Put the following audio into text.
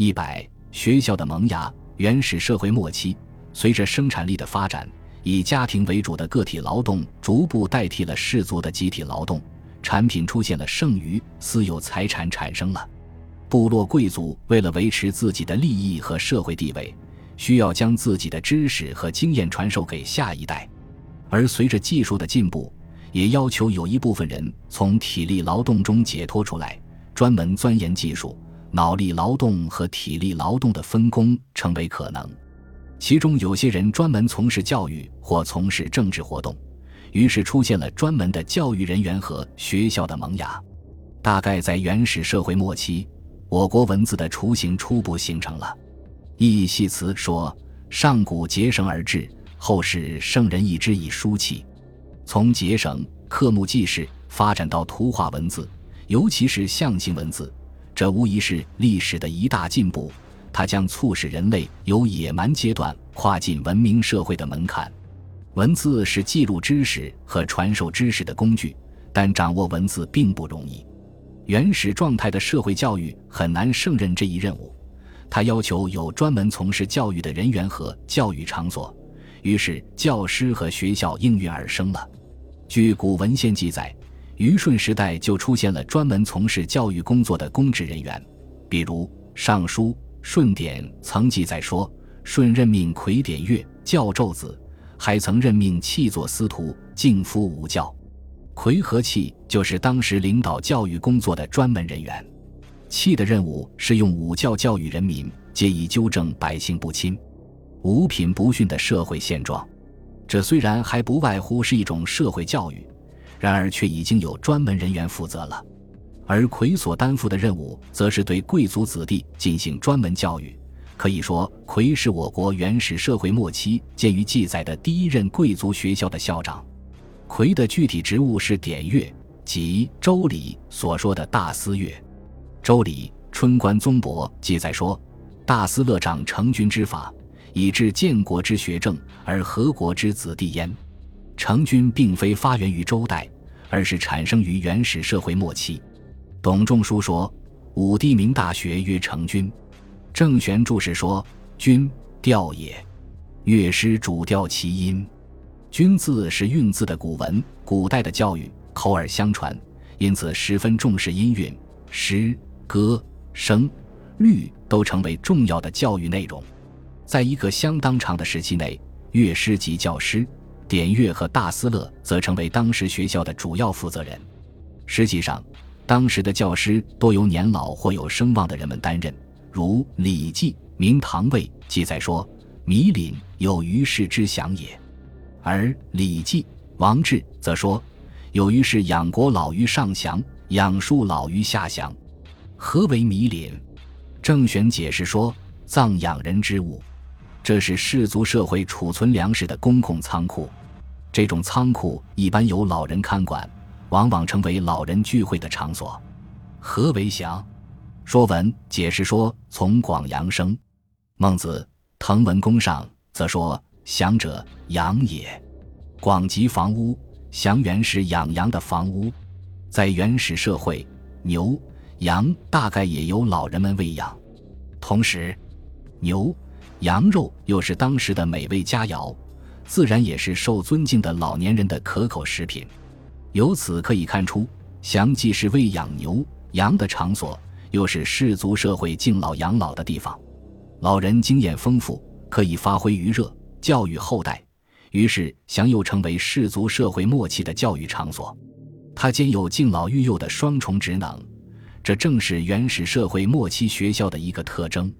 一百学校的萌芽，原始社会末期，随着生产力的发展，以家庭为主的个体劳动逐步代替了氏族的集体劳动，产品出现了剩余，私有财产产生了。部落贵族为了维持自己的利益和社会地位，需要将自己的知识和经验传授给下一代，而随着技术的进步，也要求有一部分人从体力劳动中解脱出来，专门钻研技术。脑力劳动和体力劳动的分工成为可能，其中有些人专门从事教育或从事政治活动，于是出现了专门的教育人员和学校的萌芽。大概在原始社会末期。我国文字的雏形初步形成了。易系辞说：“上古结绳而治，后世圣人易之以书契。”从结绳、刻木记事发展到图画文字，尤其是象形文字，这无疑是历史的一大进步。它将促使人类由野蛮阶段跨进文明社会的门槛。文字是记录知识和传授知识的工具，但掌握文字并不容易。原始状态的社会教育很难胜任这一任务，它要求有专门从事教育的人员和教育场所，于是教师和学校应运而生了。据古文献记载，虞舜时代就出现了专门从事教育工作的公职人员，比如《尚书·舜典》曾记载说，舜任命魁典乐教宙子，还曾任命契作司徒，敬夫武教。魁和契就是当时领导教育工作的专门人员，契的任务是用武教教育人民，借以纠正百姓不亲、五品不逊的社会现状。这虽然还不外乎是一种社会教育，然而却已经有专门人员负责了。而魁所担负的任务，则是对贵族子弟进行专门教育。可以说，魁是我国原始社会末期见于记载的第一任贵族学校的校长。魁的具体职务是典乐，即《周礼》所说的大司乐。《周礼·春官宗伯》记载说：“大司乐长成君之法，以治建国之学政，而和国之子弟焉。”成军并非发源于周代，而是产生于原始社会末期。董仲舒说：“武帝明大学曰成军。”郑玄注释说：“君，调也。乐师主调其音。”君字是韵字的古文，古代的教育口耳相传，因此十分重视音韵，诗歌声律都成为重要的教育内容。在一个相当长的时期内，乐师及教师、典乐和大司乐则成为当时学校的主要负责人。实际上，当时的教师多由年老或有声望的人们担任，如《礼记·明堂位》记载说：“弥林有于世之祥也。”而《礼记·王志》则说：“有于是养国老于上祥，养庶老于下祥。”何为弥林？郑玄解释说：“葬养人之物，这是氏族社会储存粮食的公共仓库。这种仓库一般由老人看管，往往成为老人聚会的场所。何为祥？说文解释说：从广阳生。孟子《滕文公上》则说。”祥者，养也。广及房屋，祥原是养羊的房屋。在原始社会，牛、羊大概也由老人们喂养。同时，牛、羊肉又是当时的美味佳肴，自然也是受尊敬的老年人的可口食品。由此可以看出，祥既是喂养牛、羊的场所，又是氏族社会敬老养老的地方。老人经验丰富，可以发挥余热。教育后代，于是祥又成为氏族社会末期的教育场所。它兼有敬老育幼的双重职能，这正是原始社会末期学校的一个特征。